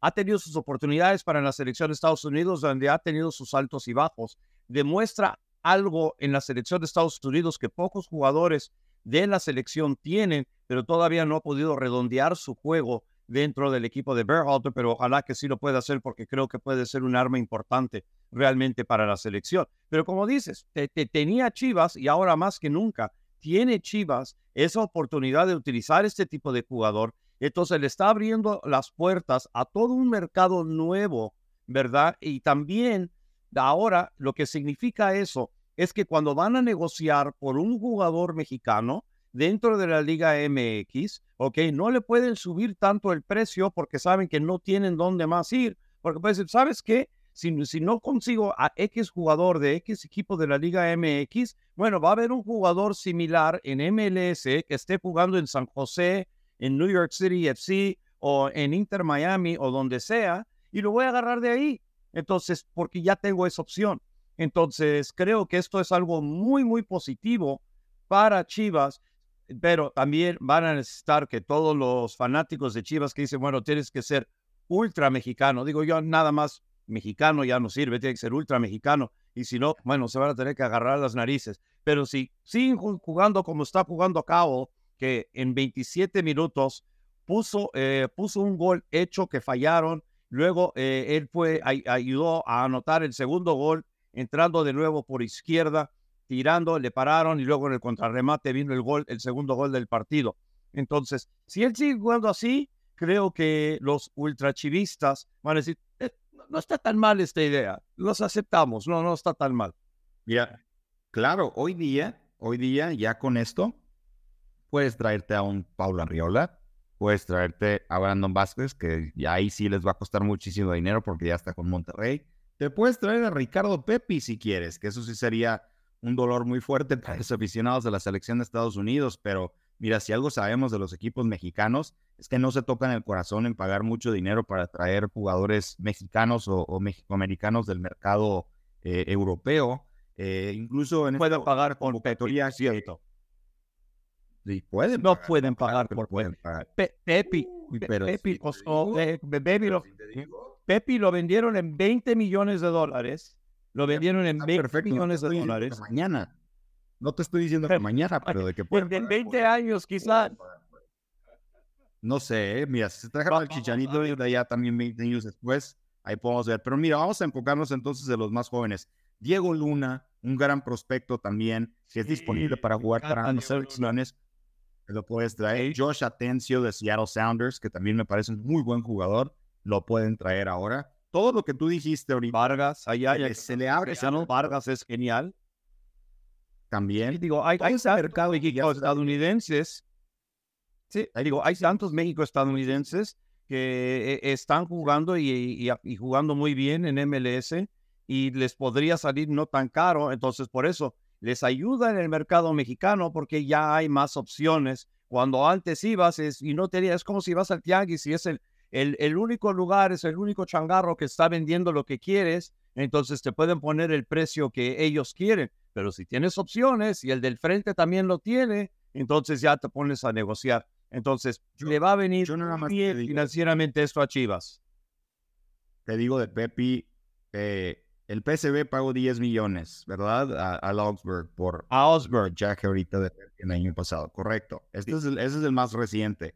S2: ha tenido sus oportunidades para la selección de Estados Unidos, donde ha tenido sus altos y bajos. Demuestra algo en la selección de Estados Unidos que pocos jugadores de la selección tienen, pero todavía no ha podido redondear su juego dentro del equipo de Berhalter, pero ojalá que sí lo pueda hacer porque creo que puede ser un arma importante realmente para la selección. Pero como dices, te, tenía Chivas y ahora más que nunca tiene Chivas esa oportunidad de utilizar este tipo de jugador. Entonces le está abriendo las puertas a todo un mercado nuevo, ¿verdad? Y también ahora lo que significa eso es que cuando van a negociar por un jugador mexicano dentro de la Liga MX, ok, no le pueden subir tanto el precio porque saben que no tienen dónde más ir. Porque pueden decir, ¿sabes qué? Si, si, no consigo a X jugador de X equipo de la Liga MX, bueno, va a haber un jugador similar en MLS que esté jugando en San José, en New York City FC o en Inter Miami o donde sea, y lo voy a agarrar de ahí. Entonces, porque ya tengo esa opción. Entonces, creo que esto es algo muy, muy positivo para Chivas, pero también van a necesitar que todos los fanáticos de Chivas que dicen, bueno, tienes que ser ultra mexicano, digo yo, nada más mexicano ya no sirve, tiene que ser ultra mexicano, y si no, bueno, se van a tener que agarrar las narices. Pero si siguen jugando como está jugando Cabo, que en 27 minutos puso, eh, puso un gol hecho que fallaron, luego eh, él fue, ayudó a anotar el segundo gol entrando de nuevo por izquierda, tirando, le pararon y luego en el contrarremate vino el gol, el segundo gol del partido. Entonces, si él sigue jugando así, creo que los ultrachivistas van a decir, eh, no está tan mal esta idea, los aceptamos, no, no está tan mal.
S3: Mira, claro, hoy día, hoy día ya con esto, puedes traerte a un Paulo Arriola, puedes traerte a Brandon Vázquez, que ya ahí sí les va a costar muchísimo dinero porque ya está con Monterrey te puedes traer a Ricardo Pepi si quieres, que eso sí sería un dolor muy fuerte para los aficionados de la selección de Estados Unidos, pero mira, si algo sabemos de los equipos mexicanos es que no se tocan el corazón en pagar mucho dinero para traer jugadores mexicanos o, o mexicoamericanos del mercado eh, europeo. Eh, incluso en
S2: pueden pagar por Pepi, cierto.
S3: Sí, pueden
S2: no pueden pagar por Pepi. Pepi, Pepi lo vendieron en 20 millones de dólares. Lo vendieron en 20 millones de dólares.
S3: Mañana. No te estoy diciendo que mañana, pero de que
S2: pueden. En 20 años, quizás.
S3: No sé, mira, si se trajeron al Chichanito de allá también 20 años después, ahí podemos ver. Pero mira, vamos a enfocarnos entonces de los más jóvenes. Diego Luna, un gran prospecto también, que es disponible para jugar para las selecciones, lo puedes traer. Josh Atencio de Seattle Sounders, que también me parece un muy buen jugador lo pueden traer ahora. Todo lo que tú dijiste ahorita.
S2: Vargas, allá ya se le abre. Vargas es genial.
S3: También.
S2: digo, hay, hay mercado estadounidenses. Sí, digo, hay tantos México estadounidenses que eh, están jugando y, y, jugando muy bien en MLS y les podría salir no tan caro. Entonces, por eso les ayuda en el mercado mexicano porque ya hay más opciones. Cuando antes ibas es, y no tenías, es como si vas al tianguis y es el, el, único lugar es el único changarro que está vendiendo lo que quieres, entonces te pueden poner el precio que ellos quieren. Pero si tienes opciones y el del frente también lo tiene, entonces ya te pones a negociar. Entonces, le va a venir bien financieramente esto a Chivas.
S3: Te digo de Pepi, eh, el PSV pagó 10 millones, ¿verdad? A, Augsburg por
S2: a Augsburg.
S3: ya que ahorita de, el año pasado, correcto. Este es ese es el más reciente.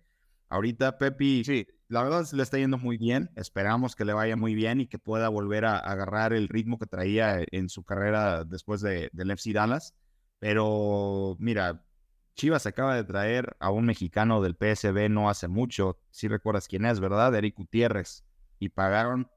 S3: Ahorita Pepi
S2: sí
S3: la verdad le está yendo muy bien. Esperamos que le vaya muy bien y que pueda volver a, agarrar el ritmo que traía en su carrera después de, del FC Dallas. Pero mira, Chivas acaba de traer a un mexicano del PSB no hace mucho. Si recuerdas quién es, ¿verdad? Eric Gutiérrez. Y pagaron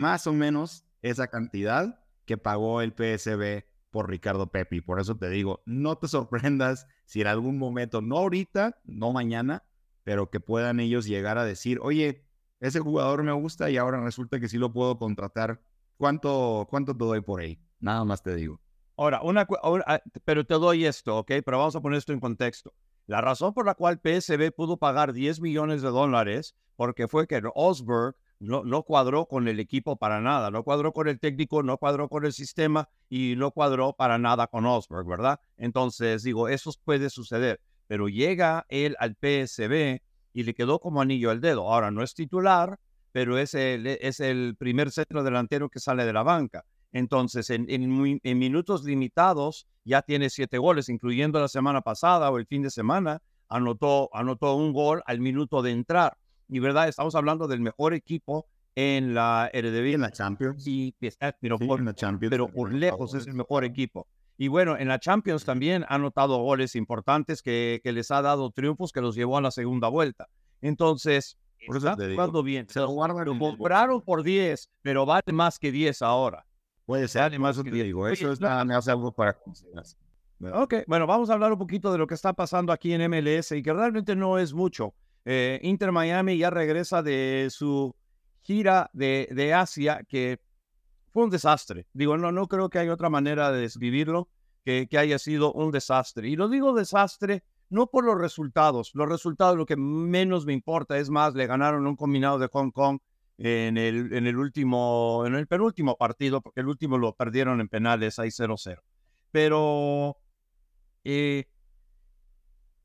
S3: más o menos esa cantidad que pagó el PSB por Ricardo Pepi. Por eso te digo, no te sorprendas si en algún momento, no ahorita, no mañana, pero que puedan ellos llegar a decir, oye, ese jugador me gusta y ahora resulta que sí lo puedo contratar. ¿Cuánto, cuánto te doy por ahí? Nada más te digo.
S2: Ahora, una, ah, pero te doy esto, ¿ok? Pero vamos a poner esto en contexto. La razón por la cual PSB pudo pagar 10 millones de dólares porque fue que Osberg no, no, cuadró con el equipo para nada, no cuadró con el técnico, no cuadró con el sistema y no cuadró para nada con Osberg, ¿verdad? Entonces, digo, eso puede suceder, pero llega él al PSB y le quedó como anillo al dedo. Ahora, no es titular, pero es el, es el primer centro delantero que sale de la banca. Entonces, en, en, minutos limitados ya tiene siete goles, incluyendo la semana pasada o el fin de semana, anotó, anotó un gol al minuto de entrar. Y verdad, estamos hablando del mejor equipo en la Eredivisie.
S3: En la Champions.
S2: Y, pero, por, en la Champions, pero por lejos es el mejor equipo. Y bueno, en la Champions también ha anotado goles importantes que, que les ha dado triunfos que los llevó a la segunda vuelta. Entonces, por está jugando bien. Se lo compraron por 10, pero vale más que 10 ahora.
S3: Puede ser, además te digo, eso es me hace algo para
S2: Ok, bueno, vamos a hablar un poquito de lo que está pasando aquí en MLS y que realmente no es mucho. Eh, Inter Miami ya regresa de su gira de, de, Asia que fue un desastre. Digo, no, no creo que haya otra manera de describirlo que, que haya sido un desastre. Y lo digo desastre no por los resultados. Los resultados lo que menos me importa. Es más, le ganaron un combinado de Hong Kong en el, en el último, en el penúltimo partido, porque el último lo perdieron en penales 6-0-0. Pero eh,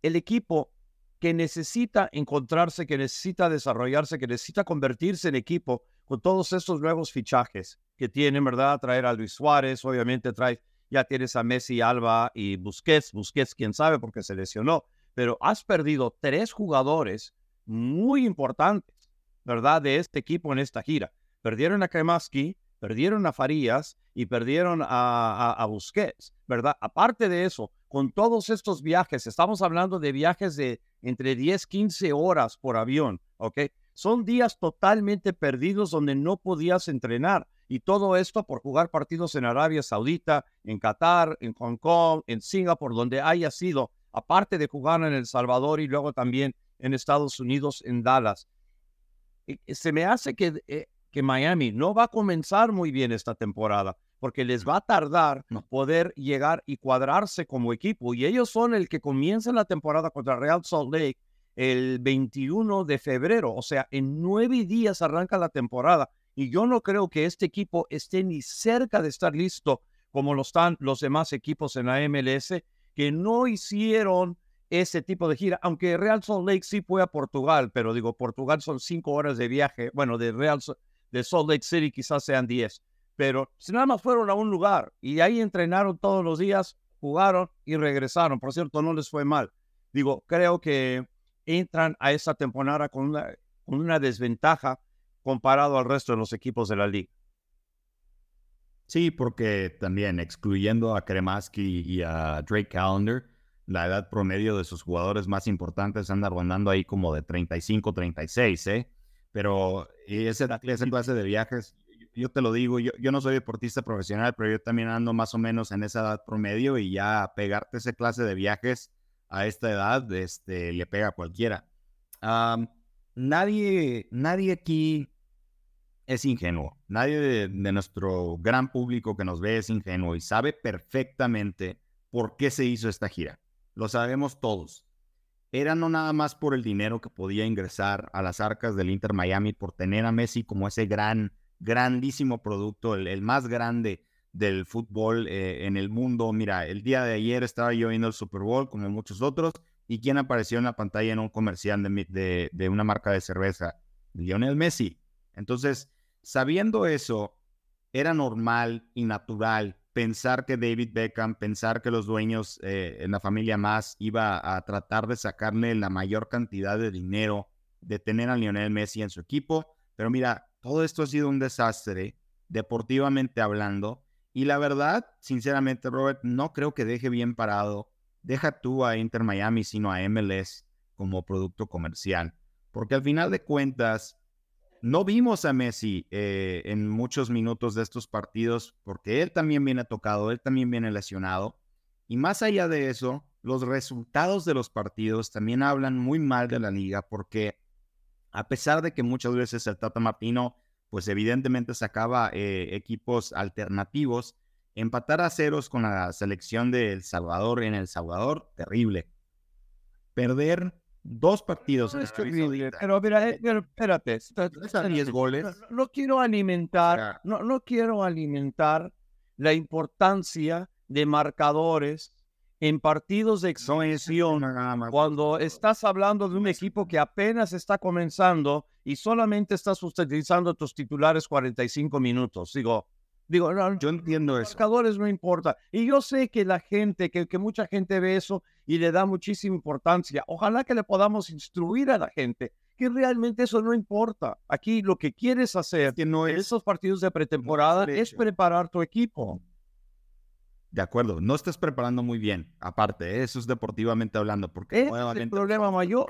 S2: el equipo que necesita encontrarse, que necesita desarrollarse, que necesita convertirse en equipo con todos estos nuevos fichajes que tienen, ¿verdad? Traer a Luis Suárez, obviamente trae, ya tienes a Messi, Alba y Busquets, Busquets quién sabe porque se lesionó, pero has perdido tres jugadores muy importantes ¿verdad? De este equipo en esta gira. Perdieron a Kremaski, perdieron a Farías y perdieron a, a, Busquets, ¿verdad? Aparte de eso, con todos estos viajes, estamos hablando de viajes de entre 10, 15 horas por avión, ¿ok? Son días totalmente perdidos donde no podías entrenar. Y todo esto por jugar partidos en Arabia Saudita, en Qatar, en Hong Kong, en Singapur, donde haya sido, aparte de jugar en El Salvador y luego también en Estados Unidos, en Dallas. Eh, se me hace que, eh, que Miami no va a comenzar muy bien esta temporada porque les va a tardar poder llegar y cuadrarse como equipo. Y ellos son el que comienzan la temporada contra Real Salt Lake el 21 de febrero. O sea, en nueve días arranca la temporada. Y yo no creo que este equipo esté ni cerca de estar listo como lo están los demás equipos en la MLS, que no hicieron ese tipo de gira, aunque Real Salt Lake sí fue a Portugal, pero digo, Portugal son cinco horas de viaje, bueno, de Real de Salt Lake City quizás sean diez, pero si nada más fueron a un lugar y ahí entrenaron todos los días, jugaron y regresaron, por cierto, no les fue mal. Digo, creo que entran a esa temporada con una, con una desventaja comparado al resto de los equipos de la liga.
S3: Sí, porque también excluyendo a Kremaski y a Drake Callender, la edad promedio de sus jugadores más importantes anda rondando ahí como de 35, 36, ¿eh? Pero ese, esa clase de viajes, yo te lo digo, yo, yo no soy deportista profesional, pero yo también ando más o menos en esa edad promedio y ya pegarte esa clase de viajes a esta edad, este, le pega a cualquiera. nadie, nadie aquí es ingenuo. Nadie de, nuestro gran público que nos ve es ingenuo y sabe perfectamente por qué se hizo esta gira. Lo sabemos todos. Era no nada más por el dinero que podía ingresar a las arcas del Inter Miami por tener a Messi como ese gran, grandísimo producto, el, más grande del fútbol eh, en el mundo. Mira, el día de ayer estaba yo viendo el Super Bowl como muchos otros y quién apareció en la pantalla en un comercial de, de una marca de cerveza, Lionel Messi. Entonces, sabiendo eso, era normal y natural pensar que David Beckham, pensar que los dueños eh, en la familia más iba a tratar de sacarle la mayor cantidad de dinero de tener a Lionel Messi en su equipo. Pero mira, todo esto ha sido un desastre, deportivamente hablando. Y la verdad, sinceramente, Robert, no creo que deje bien parado. Deja tú a Inter Miami, sino a MLS como producto comercial. Porque al final de cuentas, no vimos a Messi eh, en muchos minutos de estos partidos porque él también viene tocado, él también viene lesionado. Y más allá de eso, los resultados de los partidos también hablan muy mal de la liga porque a pesar de que muchas veces el Tata Martino, pues evidentemente sacaba eh, equipos alternativos, Empatar a ceros con la selección de El Salvador en El Salvador, terrible. Perder dos partidos en
S2: es terrible, pero mira, eh, pero espérate.
S3: a 10 goles.
S2: No, no quiero alimentar, no, no quiero alimentar la importancia de marcadores en partidos de exhibición cuando estás hablando de un equipo que apenas está comenzando y solamente estás utilizando tus titulares 45 minutos. Digo, digo, no,
S3: Yo entiendo
S2: los
S3: eso.
S2: marcadores no importa. Y yo sé que la gente, que, que mucha gente ve eso y le da muchísima importancia. Ojalá que le podamos instruir a la gente que realmente eso no importa. Aquí lo que quieres hacer
S3: que no
S2: en
S3: es
S2: esos partidos de pretemporada es preparar tu equipo.
S3: De acuerdo, no estás preparando muy bien. Aparte, ¿eh? eso es deportivamente hablando, porque
S2: es el problema mayor.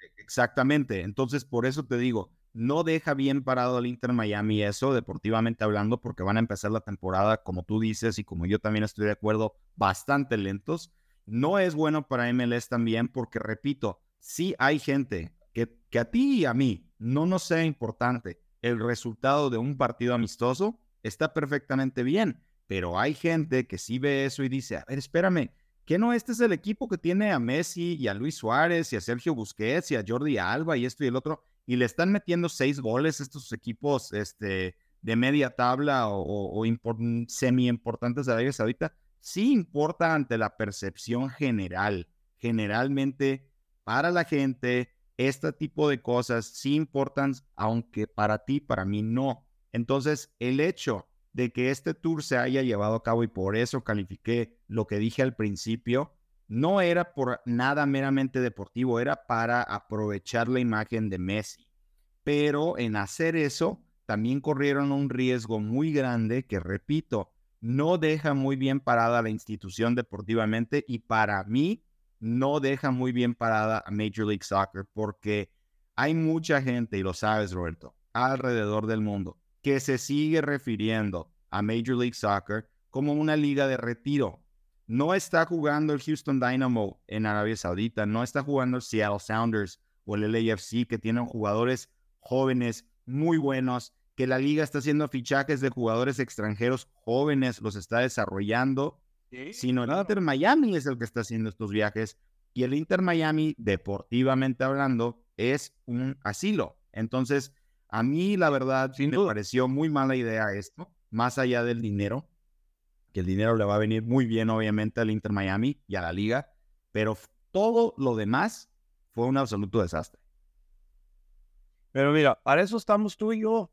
S3: E- Exactamente. Entonces, por eso te digo, no deja bien parado al Inter Miami eso, deportivamente hablando, porque van a empezar la temporada, como tú dices y como yo también estoy de acuerdo, bastante lentos. No es bueno para MLS también, porque repito, sí hay gente que, que a ti y a mí no nos sea importante el resultado de un partido amistoso, está perfectamente bien. Pero hay gente que sí ve eso y dice, a ver, espérame, ¿qué no este es el equipo que tiene a Messi y a Luis Suárez y a Sergio Busquets y a Jordi Alba y esto y el otro? Y le están metiendo seis goles estos equipos este, de media tabla o, semi importantes de Arabia Saudita. Sí importa ante la percepción general. Generalmente, para la gente, este tipo de cosas sí importan, aunque para ti, para mí no. Entonces, el hecho de que este tour se haya llevado a cabo y por eso califiqué lo que dije al principio, no era por nada meramente deportivo, era para aprovechar la imagen de Messi. Pero en hacer eso, también corrieron un riesgo muy grande que, repito, no deja muy bien parada la institución deportivamente y para mí no deja muy bien parada a Major League Soccer porque hay mucha gente, y lo sabes, Roberto, alrededor del mundo que se sigue refiriendo a Major League Soccer como una liga de retiro. No está jugando el Houston Dynamo en Arabia Saudita, no está jugando el Seattle Sounders o el LAFC que tienen jugadores jóvenes muy buenos, que la liga está haciendo fichajes de jugadores extranjeros jóvenes, los está desarrollando, sino el Inter Miami es el que está haciendo estos viajes y el Inter Miami, deportivamente hablando, es un asilo. Entonces, a mí la verdad
S2: Sin
S3: me
S2: duda.
S3: pareció muy mala idea esto, más allá del dinero, que el dinero le va a venir muy bien obviamente al Inter Miami y a la liga, pero todo lo demás fue un absoluto desastre.
S2: Pero mira, para eso estamos tú y yo.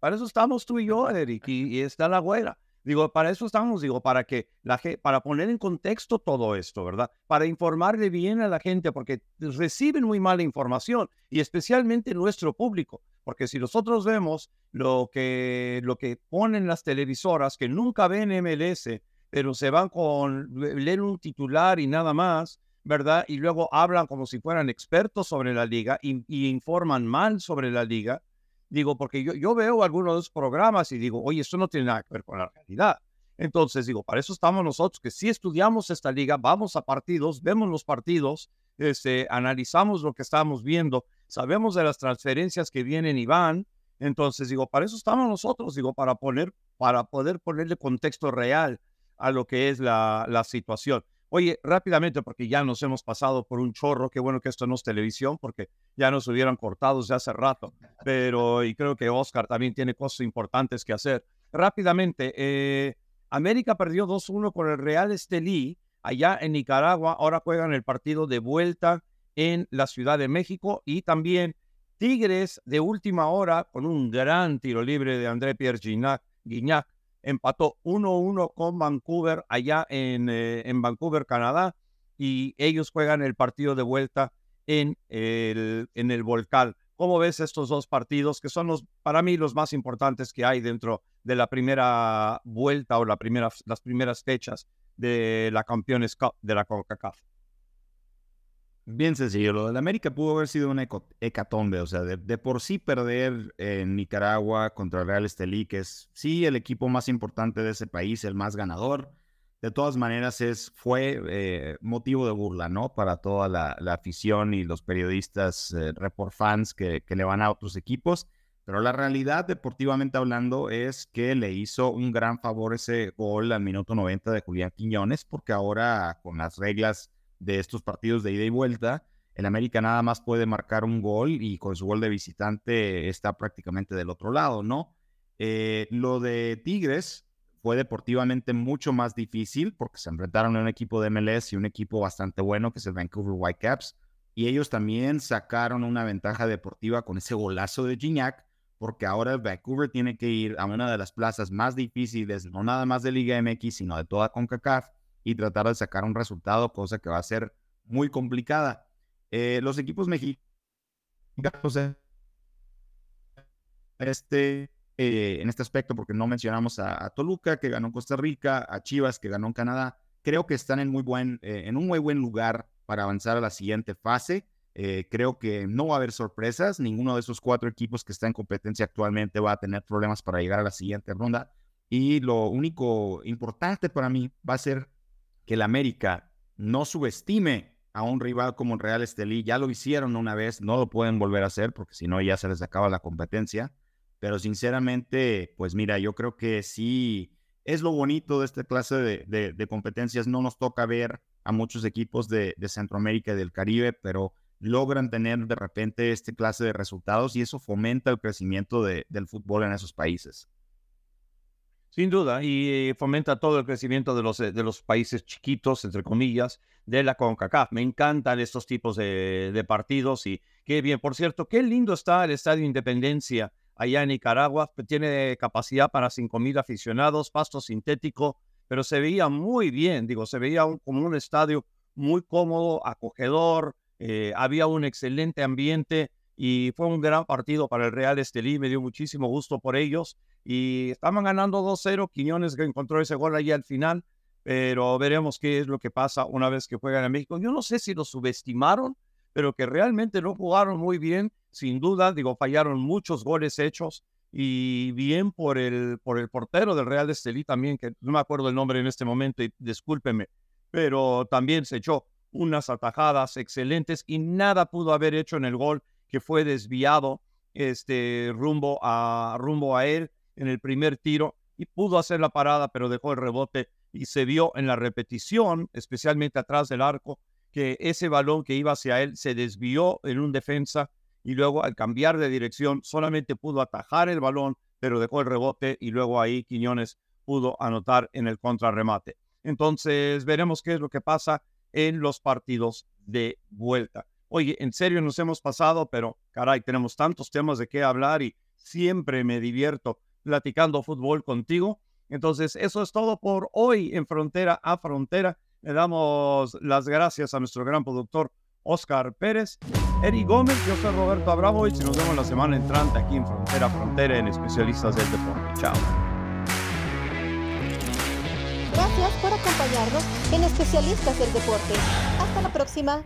S2: Para eso estamos tú y yo, Eric, y, y está la güera. Digo, para eso estamos, digo, para que la para poner en contexto todo esto, ¿verdad? Para informarle bien a la gente, porque reciben muy mala información, y especialmente nuestro público, porque si nosotros vemos lo que, lo que ponen las televisoras, que nunca ven MLS, pero se van con, leen un titular y nada más, ¿verdad? Y luego hablan como si fueran expertos sobre la liga y, y informan mal sobre la liga. Digo, porque yo, yo veo algunos de los programas y digo, oye, esto no tiene nada que ver con la realidad. Entonces, digo, para eso estamos nosotros, que si estudiamos esta liga, vamos a partidos, vemos los partidos, este, analizamos lo que estamos viendo, sabemos de las transferencias que vienen y van. Entonces, digo, para eso estamos nosotros, digo, para poner, para poder ponerle contexto real a lo que es la, la situación. Oye, rápidamente, porque ya nos hemos pasado por un chorro, qué bueno que esto no es televisión, porque ya nos hubieran cortado desde hace rato, pero y creo que Oscar también tiene cosas importantes que hacer. Rápidamente, eh, América perdió 2-1 con el Real Estelí allá en Nicaragua, ahora juegan el partido de vuelta en la Ciudad de México y también Tigres de última hora con un gran tiro libre de André Pierre Guignac empató 1-1 con Vancouver allá en, eh, en Vancouver, Canadá, y ellos juegan el partido de vuelta en el, en el Volcán. ¿Cómo ves estos dos partidos que son los, para mí los más importantes que hay dentro de la primera vuelta o la primera, las primeras fechas de la Campeones Cup de la CONCACAF?
S3: Bien sencillo, lo del América pudo haber sido una hecatombe, o sea, de, por sí perder en Nicaragua contra Real Estelí, que es sí el equipo más importante de ese país, el más ganador, de todas maneras es, fue eh, motivo de burla, ¿no? Para toda la, la afición y los periodistas, eh, report fans que, que le van a otros equipos. Pero la realidad, deportivamente hablando, es que le hizo un gran favor ese gol al minuto 90 de Julián Quiñones, porque ahora con las reglas de estos partidos de ida y vuelta, el América nada más puede marcar un gol y con su gol de visitante está prácticamente del otro lado, ¿no? Eh, lo de Tigres fue deportivamente mucho más difícil porque se enfrentaron a un equipo de MLS y un equipo bastante bueno que es el Vancouver Whitecaps. Y ellos también sacaron una ventaja deportiva con ese golazo de Gignac, porque ahora Vancouver tiene que ir a una de las plazas más difíciles, no nada más de Liga MX, sino de toda CONCACAF, y tratar de sacar un resultado, cosa que va a ser muy complicada. Eh, los equipos mexicanos, este, eh, en este aspecto, porque no mencionamos a, Toluca, que ganó en Costa Rica, a Chivas, que ganó en Canadá, creo que están en, muy buen, eh, en un muy buen lugar para avanzar a la siguiente fase. creo que no va a haber sorpresas. Ninguno de esos cuatro equipos que está en competencia actualmente va a tener problemas para llegar a la siguiente ronda. Y lo único importante para mí va a ser que el América no subestime a un rival como el Real Estelí. Ya lo hicieron una vez, no lo pueden volver a hacer porque si no ya se les acaba la competencia. Pero sinceramente, pues mira, yo creo que sí es lo bonito de esta clase de, competencias. No nos toca ver a muchos equipos de, Centroamérica y del Caribe, pero logran tener de repente este clase de resultados y eso fomenta el crecimiento del fútbol en esos países.
S2: Sin duda, y eh, fomenta todo el crecimiento de los, eh, de los países chiquitos, entre comillas, de la CONCACAF. Me encantan estos tipos de, partidos y qué bien. Por cierto, qué lindo está el Estadio Independencia allá en Nicaragua. Tiene capacidad para 5.000 aficionados, pasto sintético, pero se veía muy bien. Digo, se veía como un estadio muy cómodo, acogedor. Eh, había un excelente ambiente y fue un gran partido para el Real Estelí. Me dio muchísimo gusto por ellos y estaban ganando 2-0. Quiñones encontró ese gol ahí al final, pero veremos qué es lo que pasa una vez que juegan a México. Yo no sé si lo subestimaron, pero que realmente no jugaron muy bien, sin duda. Digo, fallaron muchos goles hechos y bien por el, por el portero del Real Estelí también, que no me acuerdo el nombre en este momento y discúlpeme, pero también se echó unas atajadas excelentes y nada pudo haber hecho en el gol que fue desviado este rumbo a rumbo a él en el primer tiro y pudo hacer la parada, pero dejó el rebote y se vio en la repetición, especialmente atrás del arco, que ese balón que iba hacia él se desvió en un defensa y luego al cambiar de dirección solamente pudo atajar el balón, pero dejó el rebote y luego ahí Quiñones pudo anotar en el contrarremate. Entonces veremos qué es lo que pasa en los partidos de vuelta. Oye, en serio nos hemos pasado, pero caray, tenemos tantos temas de qué hablar y siempre me divierto platicando fútbol contigo. Entonces, eso es todo por hoy en Frontera a Frontera. Le damos las gracias a nuestro gran productor Oscar Pérez, Eri Gómez, yo soy Roberto Abramovich y nos vemos la semana entrante aquí en Frontera a Frontera en Especialistas del Deporte. Chao.
S1: Gracias por acompañarnos en Especialistas del Deporte. Hasta la próxima.